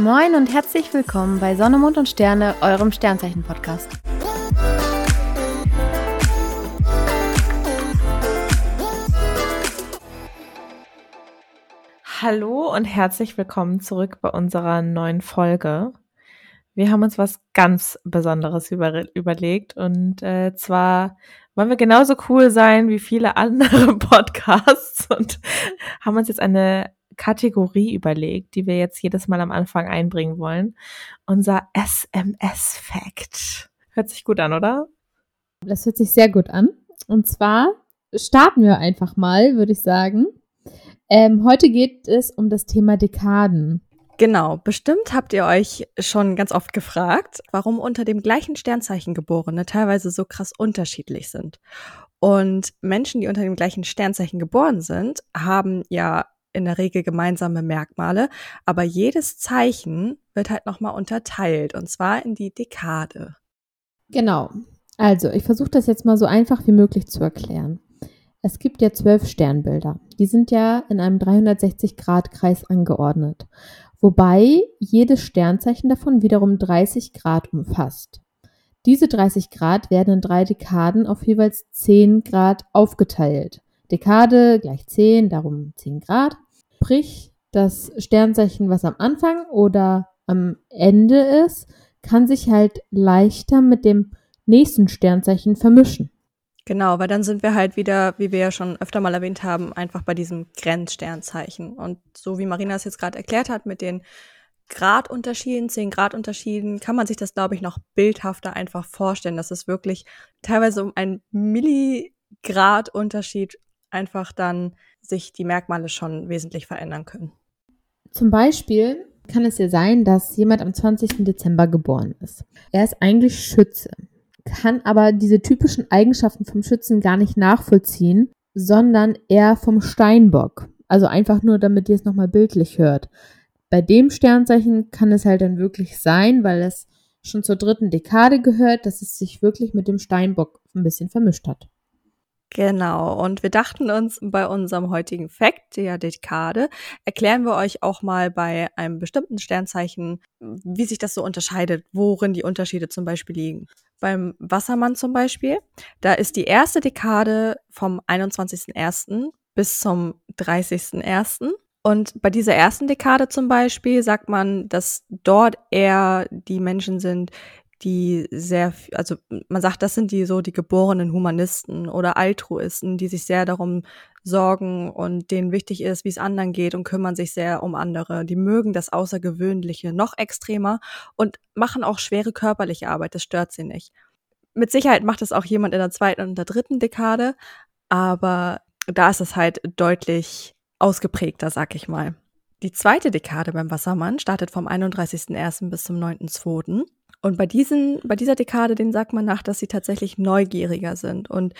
Moin und herzlich willkommen bei Sonne, Mond und Sterne, eurem Sternzeichen-Podcast. Hallo und herzlich willkommen zurück bei unserer neuen Folge. Wir haben uns was ganz Besonderes über, überlegt und äh, zwar wollen wir genauso cool sein wie viele andere Podcasts und haben uns jetzt eine Kategorie überlegt, die wir jetzt jedes Mal am Anfang einbringen wollen. Unser SMS-Fact. Hört sich gut an, oder? Das hört sich sehr gut an. Und zwar starten wir einfach mal, würde ich sagen. Ähm, heute geht es um das Thema Dekaden. Genau, bestimmt habt ihr euch schon ganz oft gefragt, warum unter dem gleichen Sternzeichen Geborene teilweise so krass unterschiedlich sind. Und Menschen, die unter dem gleichen Sternzeichen geboren sind, haben ja in der Regel gemeinsame Merkmale, aber jedes Zeichen wird halt nochmal unterteilt und zwar in die Dekade. Genau. Also, ich versuche das jetzt mal so einfach wie möglich zu erklären. Es gibt ja zwölf Sternbilder. Die sind ja in einem 360-Grad-Kreis angeordnet wobei jedes Sternzeichen davon wiederum 30 Grad umfasst. Diese 30 Grad werden in drei Dekaden auf jeweils 10 Grad aufgeteilt. Dekade gleich 10, darum 10 Grad. Sprich, das Sternzeichen, was am Anfang oder am Ende ist, kann sich halt leichter mit dem nächsten Sternzeichen vermischen. Genau, weil dann sind wir halt wieder, wie wir ja schon öfter mal erwähnt haben, einfach bei diesem Grenzsternzeichen. Und so wie Marina es jetzt gerade erklärt hat, mit den Gradunterschieden, 10 Gradunterschieden, kann man sich das, glaube ich, noch bildhafter einfach vorstellen, dass es wirklich teilweise um einen Milligradunterschied einfach dann sich die Merkmale schon wesentlich verändern können. Zum Beispiel kann es ja sein, dass jemand am 20. Dezember geboren ist. Er ist eigentlich Schütze kann aber diese typischen Eigenschaften vom Schützen gar nicht nachvollziehen, sondern eher vom Steinbock. Also einfach nur, damit ihr es nochmal bildlich hört. Bei dem Sternzeichen kann es halt dann wirklich sein, weil es schon zur dritten Dekade gehört, dass es sich wirklich mit dem Steinbock ein bisschen vermischt hat. Genau, und wir dachten uns bei unserem heutigen Fact, der Dekade, erklären wir euch auch mal bei einem bestimmten Sternzeichen, wie sich das so unterscheidet, worin die Unterschiede zum Beispiel liegen. Beim Wassermann zum Beispiel, da ist die erste Dekade vom 21.01. bis zum 30.01. Und bei dieser ersten Dekade zum Beispiel sagt man, dass dort eher die Menschen sind, die sehr, also man sagt, das sind die so die geborenen Humanisten oder Altruisten, die sich sehr darum sorgen und denen wichtig ist, wie es anderen geht und kümmern sich sehr um andere. Die mögen das Außergewöhnliche noch extremer und machen auch schwere körperliche Arbeit. Das stört sie nicht. Mit Sicherheit macht es auch jemand in der zweiten und der dritten Dekade, aber da ist es halt deutlich ausgeprägter, sag ich mal. Die zweite Dekade beim Wassermann startet vom 31.01. bis zum 9.02. Und bei diesen, bei dieser Dekade, den sagt man nach, dass sie tatsächlich neugieriger sind und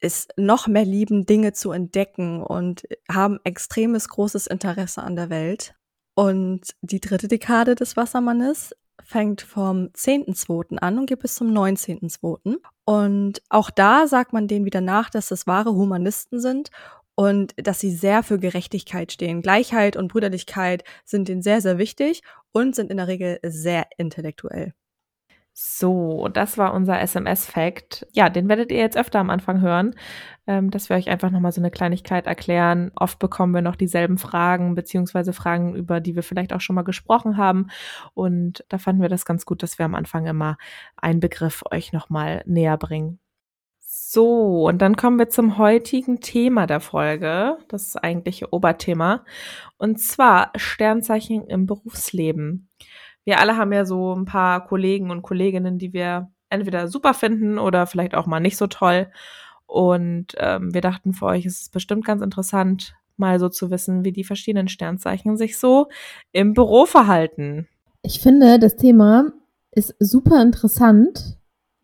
es noch mehr lieben, Dinge zu entdecken und haben extremes großes Interesse an der Welt. Und die dritte Dekade des Wassermannes fängt vom 10.2. an und geht bis zum 19.2. Und auch da sagt man denen wieder nach, dass das wahre Humanisten sind und dass sie sehr für Gerechtigkeit stehen. Gleichheit und Brüderlichkeit sind denen sehr, sehr wichtig und sind in der Regel sehr intellektuell. So, das war unser SMS-Fact. Ja, den werdet ihr jetzt öfter am Anfang hören, ähm, dass wir euch einfach nochmal so eine Kleinigkeit erklären. Oft bekommen wir noch dieselben Fragen, beziehungsweise Fragen, über die wir vielleicht auch schon mal gesprochen haben. Und da fanden wir das ganz gut, dass wir am Anfang immer einen Begriff euch nochmal näher bringen. So, und dann kommen wir zum heutigen Thema der Folge, das eigentliche Oberthema, und zwar Sternzeichen im Berufsleben wir alle haben ja so ein paar Kollegen und Kolleginnen, die wir entweder super finden oder vielleicht auch mal nicht so toll. Und ähm, wir dachten, für euch ist es bestimmt ganz interessant, mal so zu wissen, wie die verschiedenen Sternzeichen sich so im Büro verhalten. Ich finde, das Thema ist super interessant,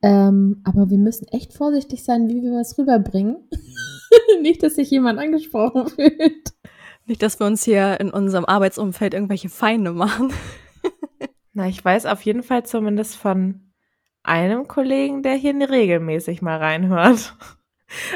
ähm, aber wir müssen echt vorsichtig sein, wie wir was rüberbringen. nicht, dass sich jemand angesprochen fühlt. Nicht, dass wir uns hier in unserem Arbeitsumfeld irgendwelche Feinde machen. Na, ich weiß auf jeden Fall zumindest von einem Kollegen, der hier regelmäßig mal reinhört.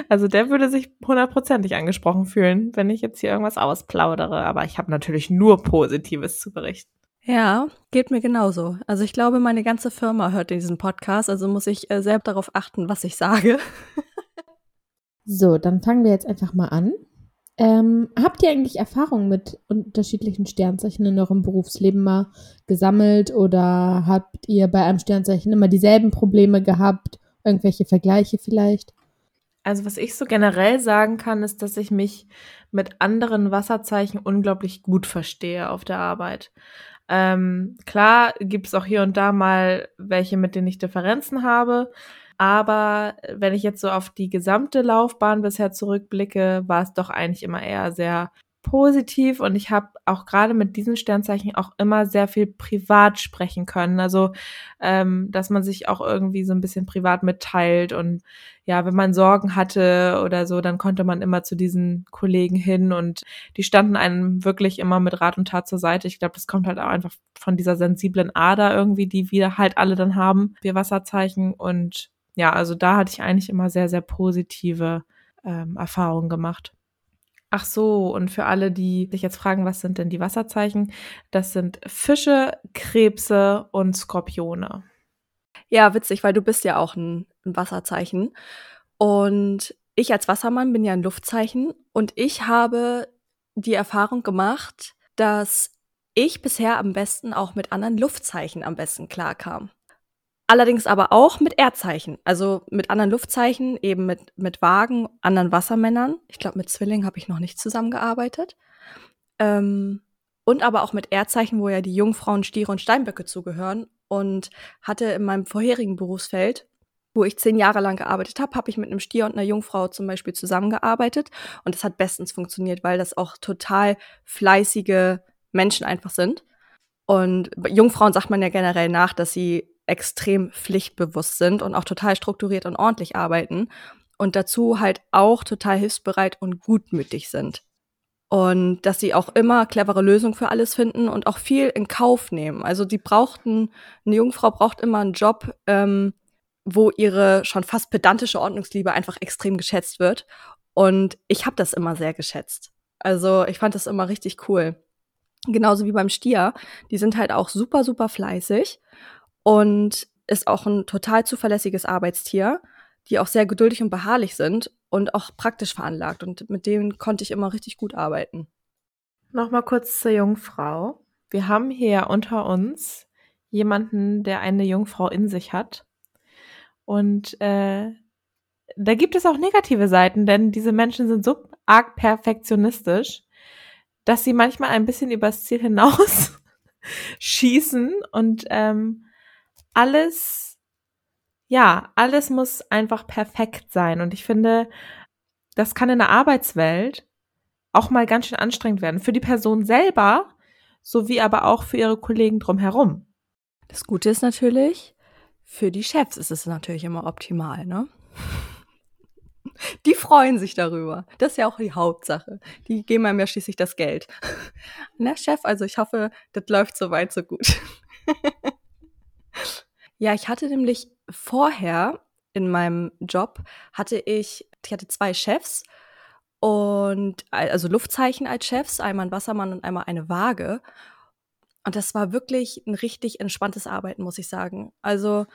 Also der würde sich hundertprozentig angesprochen fühlen, wenn ich jetzt hier irgendwas ausplaudere. Aber ich habe natürlich nur Positives zu berichten. Ja, geht mir genauso. Also ich glaube, meine ganze Firma hört diesen Podcast, also muss ich äh, selbst darauf achten, was ich sage. so, dann fangen wir jetzt einfach mal an. Ähm, habt ihr eigentlich Erfahrungen mit unterschiedlichen Sternzeichen in eurem Berufsleben mal gesammelt oder habt ihr bei einem Sternzeichen immer dieselben Probleme gehabt? Irgendwelche Vergleiche vielleicht? Also was ich so generell sagen kann, ist, dass ich mich mit anderen Wasserzeichen unglaublich gut verstehe auf der Arbeit. Ähm, klar gibt es auch hier und da mal welche, mit denen ich Differenzen habe. Aber wenn ich jetzt so auf die gesamte Laufbahn bisher zurückblicke, war es doch eigentlich immer eher sehr positiv und ich habe auch gerade mit diesen Sternzeichen auch immer sehr viel privat sprechen können. Also, ähm, dass man sich auch irgendwie so ein bisschen privat mitteilt und ja, wenn man Sorgen hatte oder so, dann konnte man immer zu diesen Kollegen hin und die standen einem wirklich immer mit Rat und Tat zur Seite. Ich glaube, das kommt halt auch einfach von dieser sensiblen Ader irgendwie, die wir halt alle dann haben, wir Wasserzeichen. Und ja, also da hatte ich eigentlich immer sehr, sehr positive ähm, Erfahrungen gemacht. Ach so, und für alle, die sich jetzt fragen, was sind denn die Wasserzeichen? Das sind Fische, Krebse und Skorpione. Ja, witzig, weil du bist ja auch ein, ein Wasserzeichen. Und ich als Wassermann bin ja ein Luftzeichen. Und ich habe die Erfahrung gemacht, dass ich bisher am besten auch mit anderen Luftzeichen am besten klarkam. Allerdings aber auch mit Erdzeichen, also mit anderen Luftzeichen, eben mit, mit Wagen, anderen Wassermännern. Ich glaube, mit Zwillingen habe ich noch nicht zusammengearbeitet. Ähm, und aber auch mit Erdzeichen, wo ja die Jungfrauen, Stiere und Steinböcke zugehören. Und hatte in meinem vorherigen Berufsfeld, wo ich zehn Jahre lang gearbeitet habe, habe ich mit einem Stier und einer Jungfrau zum Beispiel zusammengearbeitet. Und das hat bestens funktioniert, weil das auch total fleißige Menschen einfach sind. Und Jungfrauen sagt man ja generell nach, dass sie extrem pflichtbewusst sind und auch total strukturiert und ordentlich arbeiten und dazu halt auch total hilfsbereit und gutmütig sind. Und dass sie auch immer clevere Lösungen für alles finden und auch viel in Kauf nehmen. Also die brauchten, eine Jungfrau braucht immer einen Job, ähm, wo ihre schon fast pedantische Ordnungsliebe einfach extrem geschätzt wird. Und ich habe das immer sehr geschätzt. Also ich fand das immer richtig cool. Genauso wie beim Stier. Die sind halt auch super, super fleißig und ist auch ein total zuverlässiges Arbeitstier, die auch sehr geduldig und beharrlich sind und auch praktisch veranlagt. Und mit denen konnte ich immer richtig gut arbeiten. Nochmal kurz zur Jungfrau. Wir haben hier unter uns jemanden, der eine Jungfrau in sich hat. Und äh, da gibt es auch negative Seiten, denn diese Menschen sind so arg perfektionistisch, dass sie manchmal ein bisschen übers Ziel hinaus schießen und ähm, alles, ja, alles muss einfach perfekt sein. Und ich finde, das kann in der Arbeitswelt auch mal ganz schön anstrengend werden. Für die Person selber, sowie aber auch für ihre Kollegen drumherum. Das Gute ist natürlich, für die Chefs ist es natürlich immer optimal, ne? Die freuen sich darüber. Das ist ja auch die Hauptsache. Die geben einem ja schließlich das Geld. Na, Chef, also ich hoffe, das läuft so weit, so gut. Ja, ich hatte nämlich vorher in meinem Job hatte ich, ich hatte zwei Chefs und also Luftzeichen als Chefs, einmal ein Wassermann und einmal eine Waage. Und das war wirklich ein richtig entspanntes Arbeiten, muss ich sagen. Also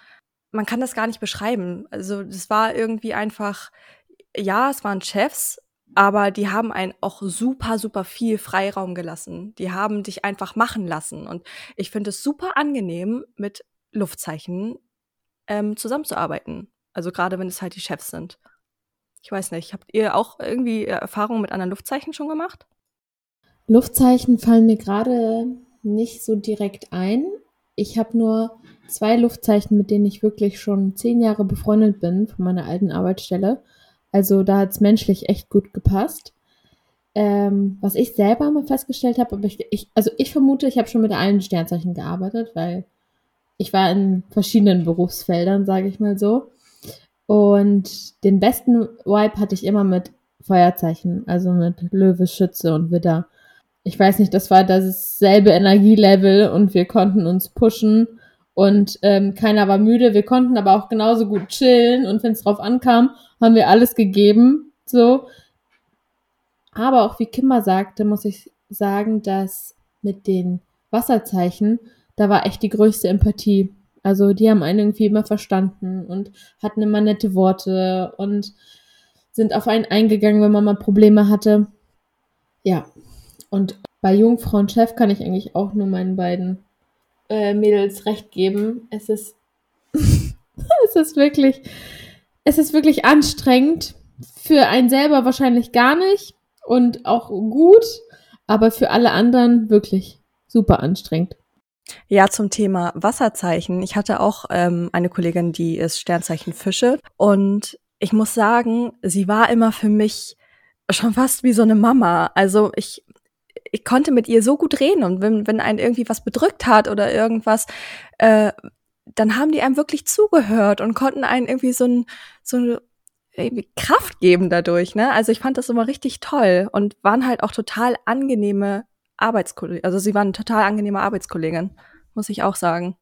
man kann das gar nicht beschreiben. Also das war irgendwie einfach, ja, es waren Chefs, aber die haben einen auch super, super viel Freiraum gelassen. Die haben dich einfach machen lassen. Und ich finde es super angenehm, mit Luftzeichen ähm, zusammenzuarbeiten. Also gerade wenn es halt die Chefs sind. Ich weiß nicht, habt ihr auch irgendwie Erfahrungen mit anderen Luftzeichen schon gemacht? Luftzeichen fallen mir gerade nicht so direkt ein. Ich habe nur zwei Luftzeichen, mit denen ich wirklich schon zehn Jahre befreundet bin von meiner alten Arbeitsstelle. Also da hat es menschlich echt gut gepasst. Ähm, was ich selber mal festgestellt habe, ich, ich, also ich vermute, ich habe schon mit allen Sternzeichen gearbeitet, weil ich war in verschiedenen Berufsfeldern, sage ich mal so. Und den besten Vibe hatte ich immer mit Feuerzeichen, also mit Löwe, Schütze und Widder. Ich weiß nicht, das war dasselbe Energielevel und wir konnten uns pushen und ähm, keiner war müde. Wir konnten aber auch genauso gut chillen und wenn es drauf ankam, haben wir alles gegeben. So. Aber auch wie Kimmer sagte, muss ich sagen, dass mit den Wasserzeichen, da war echt die größte Empathie. Also die haben einen irgendwie immer verstanden und hatten immer nette Worte und sind auf einen eingegangen, wenn man mal Probleme hatte. Ja. Und bei Jungfrau und Chef kann ich eigentlich auch nur meinen beiden äh, Mädels recht geben. Es ist, es ist wirklich, es ist wirklich anstrengend. Für einen selber wahrscheinlich gar nicht und auch gut, aber für alle anderen wirklich super anstrengend. Ja, zum Thema Wasserzeichen. Ich hatte auch ähm, eine Kollegin, die ist Sternzeichen Fische. Und ich muss sagen, sie war immer für mich schon fast wie so eine Mama. Also ich, ich konnte mit ihr so gut reden. Und wenn, wenn einen irgendwie was bedrückt hat oder irgendwas, äh, dann haben die einem wirklich zugehört und konnten einen irgendwie so ein, so eine Kraft geben dadurch, ne? Also ich fand das immer richtig toll und waren halt auch total angenehme Arbeitskollegen. Also sie waren eine total angenehme Arbeitskollegin, muss ich auch sagen.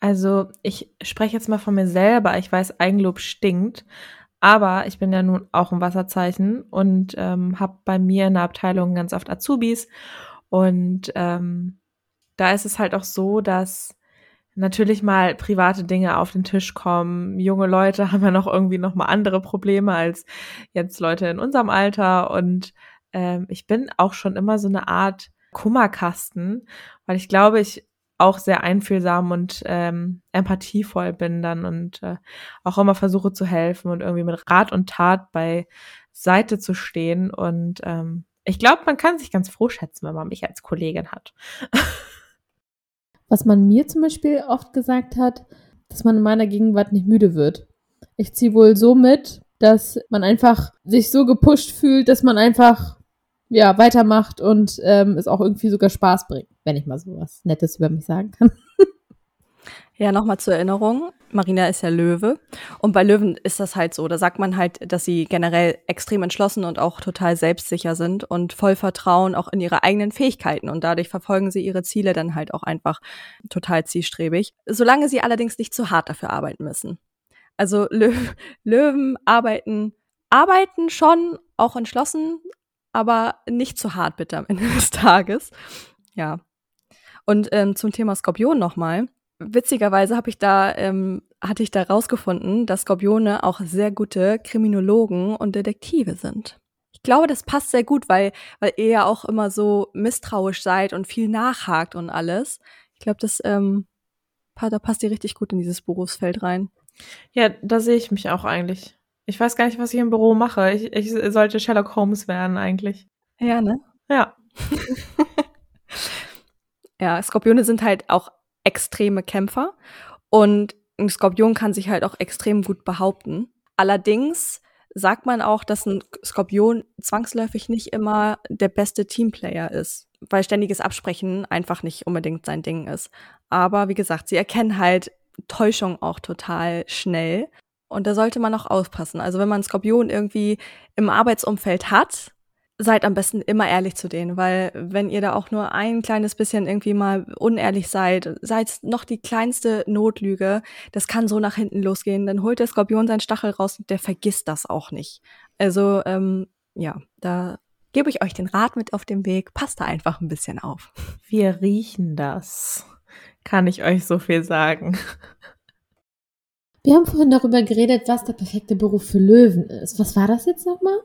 Also ich spreche jetzt mal von mir selber. Ich weiß, Eigenlob stinkt. Aber ich bin ja nun auch ein Wasserzeichen und ähm, habe bei mir in der Abteilung ganz oft Azubis. Und ähm, da ist es halt auch so, dass natürlich mal private Dinge auf den Tisch kommen. Junge Leute haben ja noch irgendwie noch mal andere Probleme als jetzt Leute in unserem Alter und ähm, ich bin auch schon immer so eine Art Kummerkasten, weil ich glaube, ich auch sehr einfühlsam und ähm, empathievoll bin dann und äh, auch immer versuche zu helfen und irgendwie mit Rat und Tat bei Seite zu stehen. Und ähm, ich glaube, man kann sich ganz froh schätzen, wenn man mich als Kollegin hat. Was man mir zum Beispiel oft gesagt hat, dass man in meiner Gegenwart nicht müde wird. Ich ziehe wohl so mit, dass man einfach sich so gepusht fühlt, dass man einfach ja, weitermacht und ähm, es auch irgendwie sogar Spaß bringt, wenn ich mal so was Nettes über mich sagen kann. Ja, nochmal zur Erinnerung. Marina ist ja Löwe. Und bei Löwen ist das halt so. Da sagt man halt, dass sie generell extrem entschlossen und auch total selbstsicher sind und voll Vertrauen auch in ihre eigenen Fähigkeiten. Und dadurch verfolgen sie ihre Ziele dann halt auch einfach total zielstrebig. Solange sie allerdings nicht zu hart dafür arbeiten müssen. Also Lö Löwen arbeiten, arbeiten schon auch entschlossen, aber nicht zu hart bitte am Ende des Tages. Ja. Und ähm, zum Thema Skorpion nochmal. Witzigerweise habe ich da, ähm, hatte ich da rausgefunden, dass Skorpione auch sehr gute Kriminologen und Detektive sind. Ich glaube, das passt sehr gut, weil, weil ihr ja auch immer so misstrauisch seid und viel nachhakt und alles. Ich glaube, das ähm, da passt ihr richtig gut in dieses Berufsfeld rein. Ja, da sehe ich mich auch eigentlich. Ich weiß gar nicht, was ich im Büro mache. Ich, ich sollte Sherlock Holmes werden eigentlich. Ja, ne? Ja. ja, Skorpione sind halt auch extreme Kämpfer und ein Skorpion kann sich halt auch extrem gut behaupten. Allerdings sagt man auch, dass ein Skorpion zwangsläufig nicht immer der beste Teamplayer ist, weil ständiges Absprechen einfach nicht unbedingt sein Ding ist. Aber wie gesagt, sie erkennen halt Täuschung auch total schnell und da sollte man auch aufpassen. Also wenn man Skorpion irgendwie im Arbeitsumfeld hat, seid am besten immer ehrlich zu denen, weil wenn ihr da auch nur ein kleines bisschen irgendwie mal unehrlich seid, seid noch die kleinste Notlüge, das kann so nach hinten losgehen. Dann holt der Skorpion seinen Stachel raus und der vergisst das auch nicht. Also ähm, ja, da gebe ich euch den Rat mit auf dem Weg. Passt da einfach ein bisschen auf. Wir riechen das. Kann ich euch so viel sagen. Wir haben vorhin darüber geredet, was der perfekte Beruf für Löwen ist. Was war das jetzt nochmal?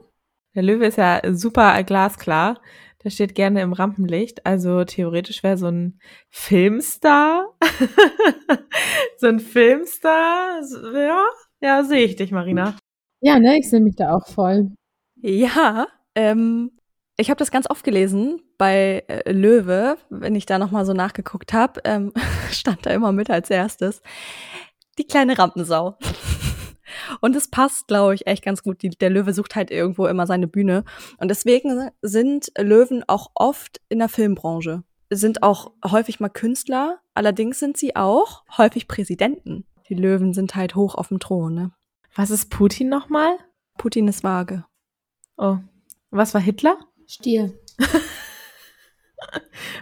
Der Löwe ist ja super glasklar. Der steht gerne im Rampenlicht. Also theoretisch wäre so ein Filmstar. so ein Filmstar. Ja, ja, sehe ich dich, Marina. Ja, ne, ich sehe mich da auch voll. Ja, ähm, ich habe das ganz oft gelesen bei äh, Löwe, wenn ich da nochmal so nachgeguckt habe, ähm, stand da immer mit als erstes die kleine Rampensau. Und es passt, glaube ich, echt ganz gut. Die, der Löwe sucht halt irgendwo immer seine Bühne. Und deswegen sind Löwen auch oft in der Filmbranche. Sind auch häufig mal Künstler, allerdings sind sie auch häufig Präsidenten. Die Löwen sind halt hoch auf dem Thron, ne? Was ist Putin nochmal? Putin ist vage. Oh. Was war Hitler? Stier.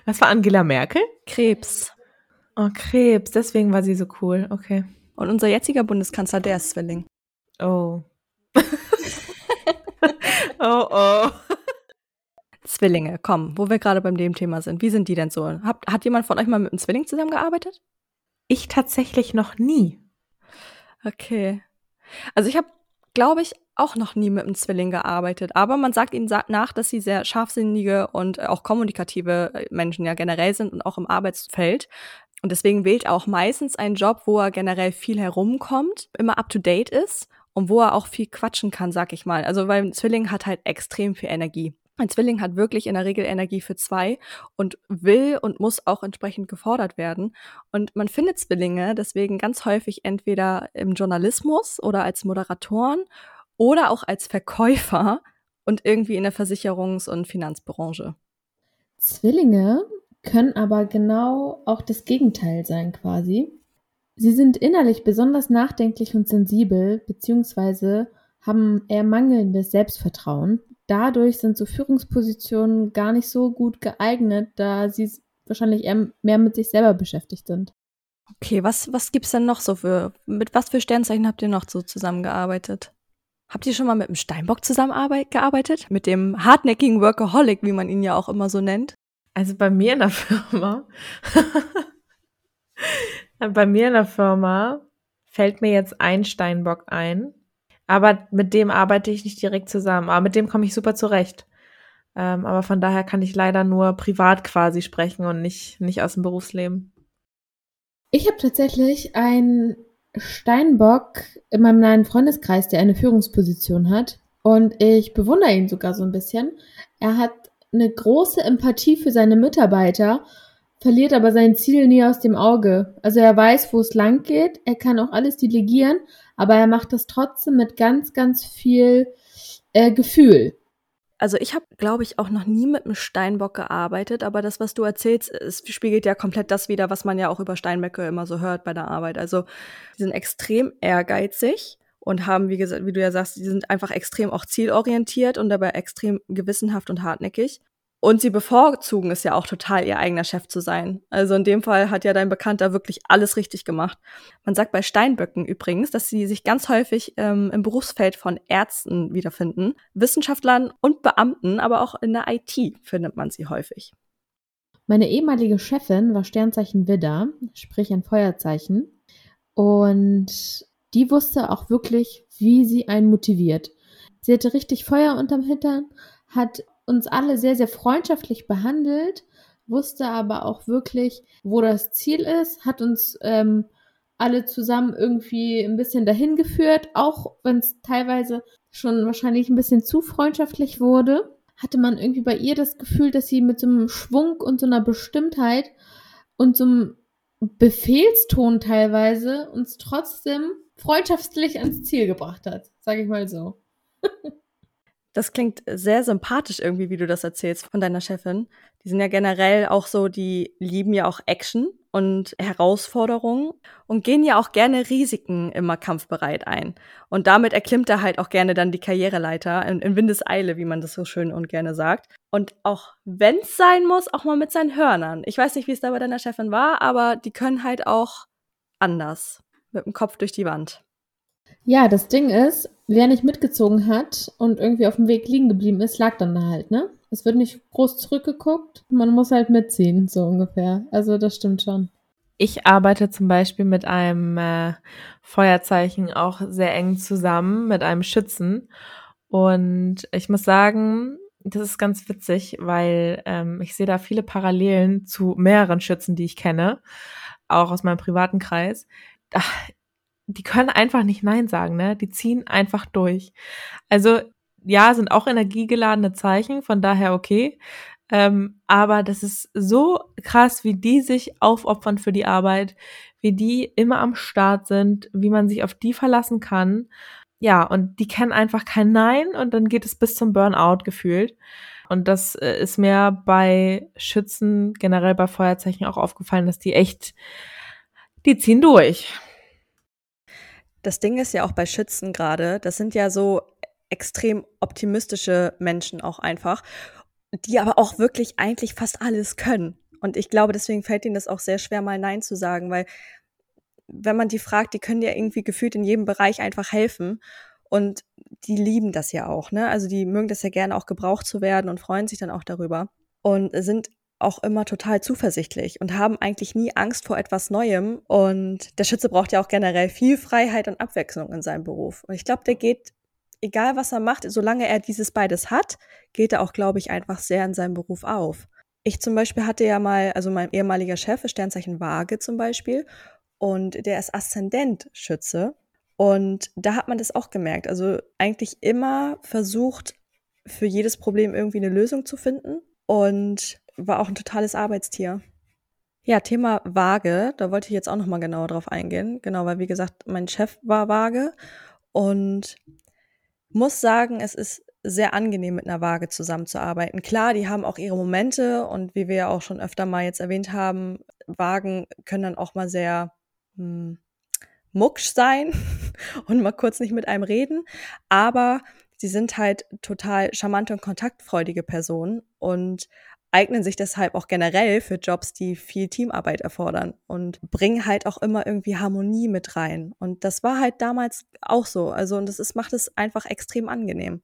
Was war Angela Merkel? Krebs. Oh, Krebs. Deswegen war sie so cool. Okay. Und unser jetziger Bundeskanzler, der ist Zwilling. Oh. oh, oh. Zwillinge, komm, wo wir gerade beim dem Thema sind. Wie sind die denn so? Hat, hat jemand von euch mal mit einem Zwilling zusammengearbeitet? Ich tatsächlich noch nie. Okay. Also ich habe, glaube ich, auch noch nie mit einem Zwilling gearbeitet. Aber man sagt ihnen nach, dass sie sehr scharfsinnige und auch kommunikative äh, Menschen ja generell sind und auch im Arbeitsfeld. Und deswegen wählt er auch meistens einen Job, wo er generell viel herumkommt, immer up to date ist und wo er auch viel quatschen kann, sag ich mal. Also weil ein Zwilling hat halt extrem viel Energie. Ein Zwilling hat wirklich in der Regel Energie für zwei und will und muss auch entsprechend gefordert werden. Und man findet Zwillinge deswegen ganz häufig entweder im Journalismus oder als Moderatoren oder auch als Verkäufer und irgendwie in der Versicherungs- und Finanzbranche. Zwillinge können aber genau auch das Gegenteil sein quasi. Sie sind innerlich besonders nachdenklich und sensibel, beziehungsweise haben eher mangelndes Selbstvertrauen. Dadurch sind so Führungspositionen gar nicht so gut geeignet, da sie wahrscheinlich eher mehr mit sich selber beschäftigt sind. Okay, was, was gibt's denn noch so für, mit was für Sternzeichen habt ihr noch so zusammengearbeitet? Habt ihr schon mal mit dem Steinbock zusammengearbeitet? Mit dem hartnäckigen Workaholic, wie man ihn ja auch immer so nennt? Also bei mir in der Firma, bei mir in der Firma fällt mir jetzt ein Steinbock ein. Aber mit dem arbeite ich nicht direkt zusammen. Aber mit dem komme ich super zurecht. Ähm, aber von daher kann ich leider nur privat quasi sprechen und nicht, nicht aus dem Berufsleben. Ich habe tatsächlich einen Steinbock in meinem neuen Freundeskreis, der eine Führungsposition hat. Und ich bewundere ihn sogar so ein bisschen. Er hat eine große Empathie für seine Mitarbeiter, verliert aber sein Ziel nie aus dem Auge. Also er weiß, wo es lang geht, er kann auch alles delegieren, aber er macht das trotzdem mit ganz, ganz viel äh, Gefühl. Also ich habe, glaube ich, auch noch nie mit einem Steinbock gearbeitet, aber das, was du erzählst, es spiegelt ja komplett das wider, was man ja auch über Steinböcke immer so hört bei der Arbeit. Also die sind extrem ehrgeizig und haben, wie gesagt, wie du ja sagst, die sind einfach extrem auch zielorientiert und dabei extrem gewissenhaft und hartnäckig. Und sie bevorzugen es ja auch total, ihr eigener Chef zu sein. Also in dem Fall hat ja dein Bekannter wirklich alles richtig gemacht. Man sagt bei Steinböcken übrigens, dass sie sich ganz häufig ähm, im Berufsfeld von Ärzten wiederfinden, Wissenschaftlern und Beamten, aber auch in der IT findet man sie häufig. Meine ehemalige Chefin war Sternzeichen Widder, sprich ein Feuerzeichen. Und die wusste auch wirklich, wie sie einen motiviert. Sie hatte richtig Feuer unterm Hintern, hat uns alle sehr, sehr freundschaftlich behandelt, wusste aber auch wirklich, wo das Ziel ist, hat uns ähm, alle zusammen irgendwie ein bisschen dahin geführt, auch wenn es teilweise schon wahrscheinlich ein bisschen zu freundschaftlich wurde, hatte man irgendwie bei ihr das Gefühl, dass sie mit so einem Schwung und so einer Bestimmtheit und so einem Befehlston teilweise uns trotzdem freundschaftlich ans Ziel gebracht hat, sage ich mal so. Das klingt sehr sympathisch irgendwie, wie du das erzählst von deiner Chefin. Die sind ja generell auch so, die lieben ja auch Action und Herausforderungen und gehen ja auch gerne Risiken immer kampfbereit ein. Und damit erklimmt er halt auch gerne dann die Karriereleiter in, in Windeseile, wie man das so schön und gerne sagt. Und auch wenn es sein muss, auch mal mit seinen Hörnern. Ich weiß nicht, wie es da bei deiner Chefin war, aber die können halt auch anders. Mit dem Kopf durch die Wand. Ja, das Ding ist, wer nicht mitgezogen hat und irgendwie auf dem Weg liegen geblieben ist, lag dann da halt, ne? Es wird nicht groß zurückgeguckt, man muss halt mitziehen, so ungefähr. Also das stimmt schon. Ich arbeite zum Beispiel mit einem äh, Feuerzeichen auch sehr eng zusammen, mit einem Schützen. Und ich muss sagen, das ist ganz witzig, weil ähm, ich sehe da viele Parallelen zu mehreren Schützen, die ich kenne, auch aus meinem privaten Kreis. Ach, die können einfach nicht Nein sagen, ne? Die ziehen einfach durch. Also ja, sind auch energiegeladene Zeichen, von daher okay. Ähm, aber das ist so krass, wie die sich aufopfern für die Arbeit, wie die immer am Start sind, wie man sich auf die verlassen kann. Ja, und die kennen einfach kein Nein und dann geht es bis zum Burnout gefühlt. Und das äh, ist mir bei Schützen, generell bei Feuerzeichen auch aufgefallen, dass die echt, die ziehen durch das Ding ist ja auch bei Schützen gerade, das sind ja so extrem optimistische Menschen auch einfach, die aber auch wirklich eigentlich fast alles können. Und ich glaube, deswegen fällt ihnen das auch sehr schwer, mal Nein zu sagen, weil wenn man die fragt, die können ja irgendwie gefühlt in jedem Bereich einfach helfen. Und die lieben das ja auch, ne? Also die mögen das ja gerne auch gebraucht zu werden und freuen sich dann auch darüber und sind auch immer total zuversichtlich und haben eigentlich nie Angst vor etwas Neuem. Und der Schütze braucht ja auch generell viel Freiheit und Abwechslung in seinem Beruf. Und ich glaube, der geht, egal was er macht, solange er dieses beides hat, geht er auch, glaube ich, einfach sehr in seinem Beruf auf. Ich zum Beispiel hatte ja mal, also mein ehemaliger Chef ist Sternzeichen Waage zum Beispiel, und der ist Aszendent Schütze. Und da hat man das auch gemerkt. Also eigentlich immer versucht, für jedes Problem irgendwie eine Lösung zu finden und war auch ein totales Arbeitstier. Ja, Thema Waage, da wollte ich jetzt auch noch mal genauer drauf eingehen. Genau, weil wie gesagt, mein Chef war Waage und muss sagen, es ist sehr angenehm mit einer Waage zusammenzuarbeiten. Klar, die haben auch ihre Momente und wie wir ja auch schon öfter mal jetzt erwähnt haben, Wagen können dann auch mal sehr hm, mucksch sein und mal kurz nicht mit einem reden, aber sie sind halt total charmante und kontaktfreudige Personen und eignen sich deshalb auch generell für Jobs, die viel Teamarbeit erfordern und bringen halt auch immer irgendwie Harmonie mit rein. Und das war halt damals auch so. Also, und das ist, macht es einfach extrem angenehm.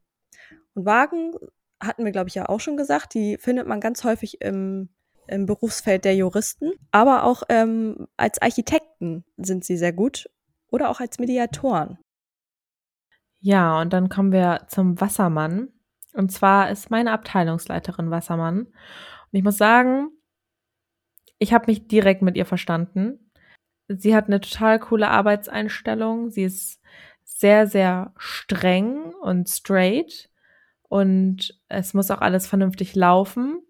Und Wagen hatten wir, glaube ich, ja auch schon gesagt, die findet man ganz häufig im, im Berufsfeld der Juristen, aber auch ähm, als Architekten sind sie sehr gut oder auch als Mediatoren. Ja, und dann kommen wir zum Wassermann. Und zwar ist meine Abteilungsleiterin Wassermann. Und ich muss sagen, ich habe mich direkt mit ihr verstanden. Sie hat eine total coole Arbeitseinstellung. Sie ist sehr, sehr streng und straight. Und es muss auch alles vernünftig laufen.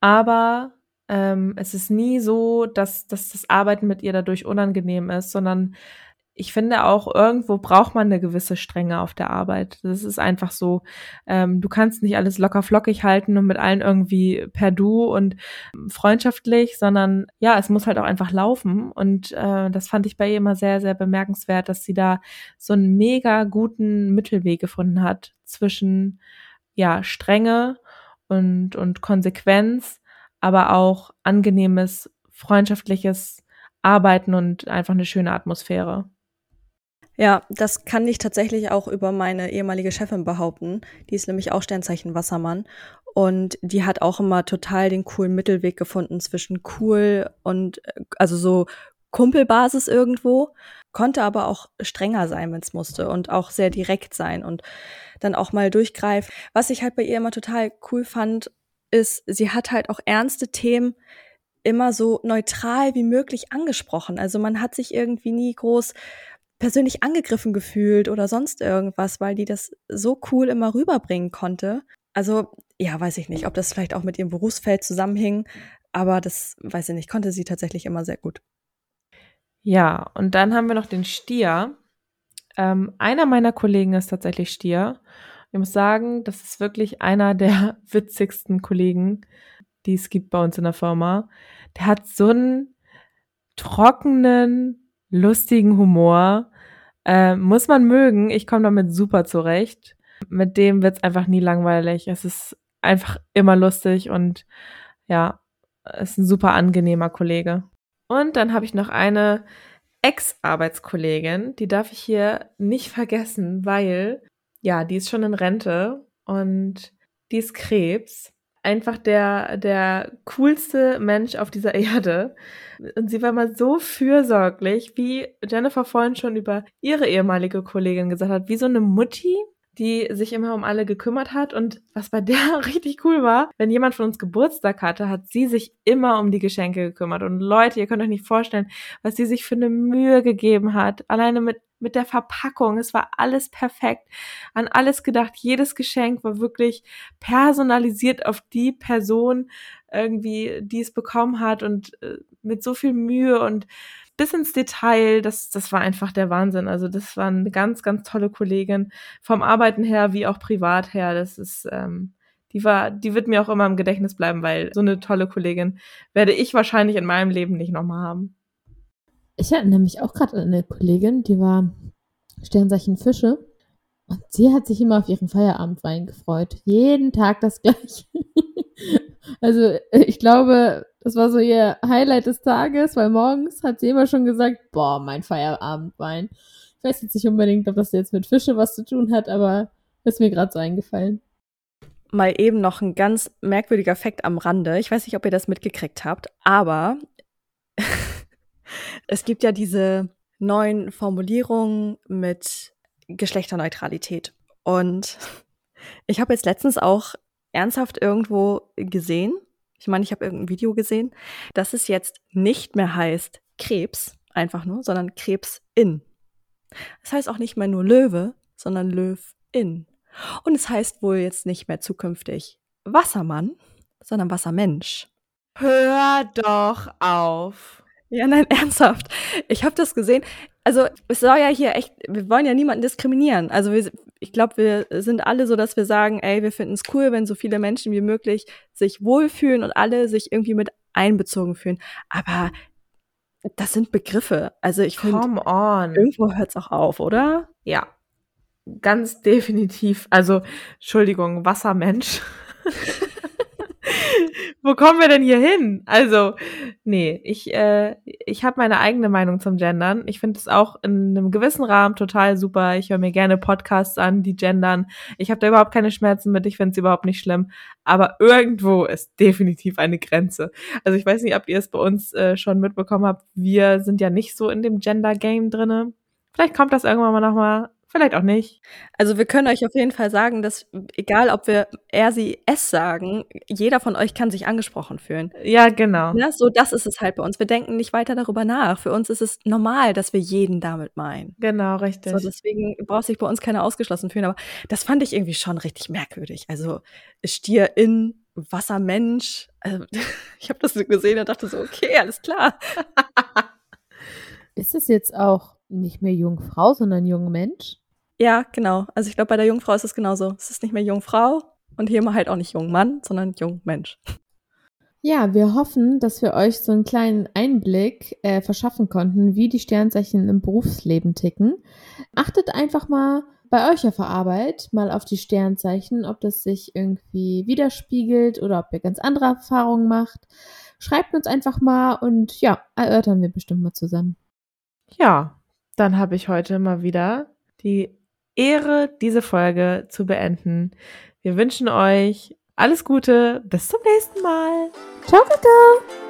Aber ähm, es ist nie so, dass, dass das Arbeiten mit ihr dadurch unangenehm ist, sondern ich finde auch, irgendwo braucht man eine gewisse Strenge auf der Arbeit. Das ist einfach so. Ähm, du kannst nicht alles locker flockig halten und mit allen irgendwie per Du und freundschaftlich, sondern ja, es muss halt auch einfach laufen. Und äh, das fand ich bei ihr immer sehr, sehr bemerkenswert, dass sie da so einen mega guten Mittelweg gefunden hat zwischen ja, Strenge und, und Konsequenz, aber auch angenehmes, freundschaftliches Arbeiten und einfach eine schöne Atmosphäre. Ja, das kann ich tatsächlich auch über meine ehemalige Chefin behaupten. Die ist nämlich auch Sternzeichen Wassermann. Und die hat auch immer total den coolen Mittelweg gefunden zwischen cool und also so Kumpelbasis irgendwo, konnte aber auch strenger sein, wenn es musste und auch sehr direkt sein und dann auch mal durchgreifen. Was ich halt bei ihr immer total cool fand, ist, sie hat halt auch ernste Themen immer so neutral wie möglich angesprochen. Also man hat sich irgendwie nie groß persönlich angegriffen gefühlt oder sonst irgendwas, weil die das so cool immer rüberbringen konnte. Also, ja, weiß ich nicht, ob das vielleicht auch mit ihrem Berufsfeld zusammenhing, aber das, weiß ich nicht, konnte sie tatsächlich immer sehr gut. Ja, und dann haben wir noch den Stier. Ähm, einer meiner Kollegen ist tatsächlich Stier. Ich muss sagen, das ist wirklich einer der witzigsten Kollegen, die es gibt bei uns in der Firma. Der hat so einen trockenen, lustigen Humor. Äh, muss man mögen. Ich komme damit super zurecht. Mit dem wird's einfach nie langweilig. Es ist einfach immer lustig und ja, ist ein super angenehmer Kollege. Und dann habe ich noch eine Ex-Arbeitskollegin, die darf ich hier nicht vergessen, weil ja, die ist schon in Rente und die ist Krebs einfach der, der coolste Mensch auf dieser Erde. Und sie war mal so fürsorglich, wie Jennifer vorhin schon über ihre ehemalige Kollegin gesagt hat, wie so eine Mutti, die sich immer um alle gekümmert hat. Und was bei der richtig cool war, wenn jemand von uns Geburtstag hatte, hat sie sich immer um die Geschenke gekümmert. Und Leute, ihr könnt euch nicht vorstellen, was sie sich für eine Mühe gegeben hat. Alleine mit, mit der Verpackung. Es war alles perfekt. An alles gedacht. Jedes Geschenk war wirklich personalisiert auf die Person irgendwie, die es bekommen hat und äh, mit so viel Mühe und bis ins Detail, das, das war einfach der Wahnsinn. Also das war eine ganz, ganz tolle Kollegin, vom Arbeiten her wie auch privat her. Das ist, ähm, die war, die wird mir auch immer im Gedächtnis bleiben, weil so eine tolle Kollegin werde ich wahrscheinlich in meinem Leben nicht nochmal haben. Ich hatte nämlich auch gerade eine Kollegin, die war Sternzeichen Fische. Und sie hat sich immer auf ihren Feierabendwein gefreut. Jeden Tag das gleiche. also ich glaube, das war so ihr Highlight des Tages, weil morgens hat sie immer schon gesagt, boah, mein Feierabendwein. Ich weiß jetzt nicht unbedingt, ob das jetzt mit Fische was zu tun hat, aber ist mir gerade so eingefallen. Mal eben noch ein ganz merkwürdiger Fakt am Rande. Ich weiß nicht, ob ihr das mitgekriegt habt, aber es gibt ja diese neuen Formulierungen mit Geschlechterneutralität. Und ich habe jetzt letztens auch ernsthaft irgendwo gesehen, ich meine, ich habe irgendein Video gesehen, dass es jetzt nicht mehr heißt Krebs, einfach nur, sondern Krebsin. Das heißt auch nicht mehr nur Löwe, sondern Löwin. Und es heißt wohl jetzt nicht mehr zukünftig Wassermann, sondern Wassermensch. Hör doch auf. Ja, nein, ernsthaft. Ich habe das gesehen. Also es soll ja hier echt, wir wollen ja niemanden diskriminieren. Also wir, ich glaube, wir sind alle so, dass wir sagen, ey, wir finden es cool, wenn so viele Menschen wie möglich sich wohlfühlen und alle sich irgendwie mit einbezogen fühlen. Aber das sind Begriffe. Also ich finde, irgendwo hört es auch auf, oder? Ja, ganz definitiv. Also, Entschuldigung, Wassermensch. Wo kommen wir denn hier hin? Also, nee, ich, äh, ich habe meine eigene Meinung zum Gendern. Ich finde es auch in einem gewissen Rahmen total super. Ich höre mir gerne Podcasts an, die gendern. Ich habe da überhaupt keine Schmerzen mit. Ich finde es überhaupt nicht schlimm. Aber irgendwo ist definitiv eine Grenze. Also ich weiß nicht, ob ihr es bei uns äh, schon mitbekommen habt. Wir sind ja nicht so in dem Gender-Game drinne. Vielleicht kommt das irgendwann mal nochmal Vielleicht auch nicht. Also wir können euch auf jeden Fall sagen, dass egal ob wir er, sie, es sagen, jeder von euch kann sich angesprochen fühlen. Ja, genau. Ja, so das ist es halt bei uns. Wir denken nicht weiter darüber nach. Für uns ist es normal, dass wir jeden damit meinen. Genau, richtig. So, deswegen braucht sich bei uns keiner ausgeschlossen fühlen. Aber das fand ich irgendwie schon richtig merkwürdig. Also Stier in Wassermensch. Also, ich habe das so gesehen und dachte so, okay, alles klar. ist es jetzt auch nicht mehr Jungfrau, sondern junger Mensch? Ja, genau. Also ich glaube, bei der Jungfrau ist es genauso. Es ist nicht mehr Jungfrau und hier mal halt auch nicht Jungmann, sondern Jungmensch. Ja, wir hoffen, dass wir euch so einen kleinen Einblick äh, verschaffen konnten, wie die Sternzeichen im Berufsleben ticken. Achtet einfach mal bei euch auf der Arbeit mal auf die Sternzeichen, ob das sich irgendwie widerspiegelt oder ob ihr ganz andere Erfahrungen macht. Schreibt uns einfach mal und ja, erörtern wir bestimmt mal zusammen. Ja, dann habe ich heute mal wieder die Ehre, diese Folge zu beenden. Wir wünschen euch alles Gute. Bis zum nächsten Mal. Ciao, Kakao.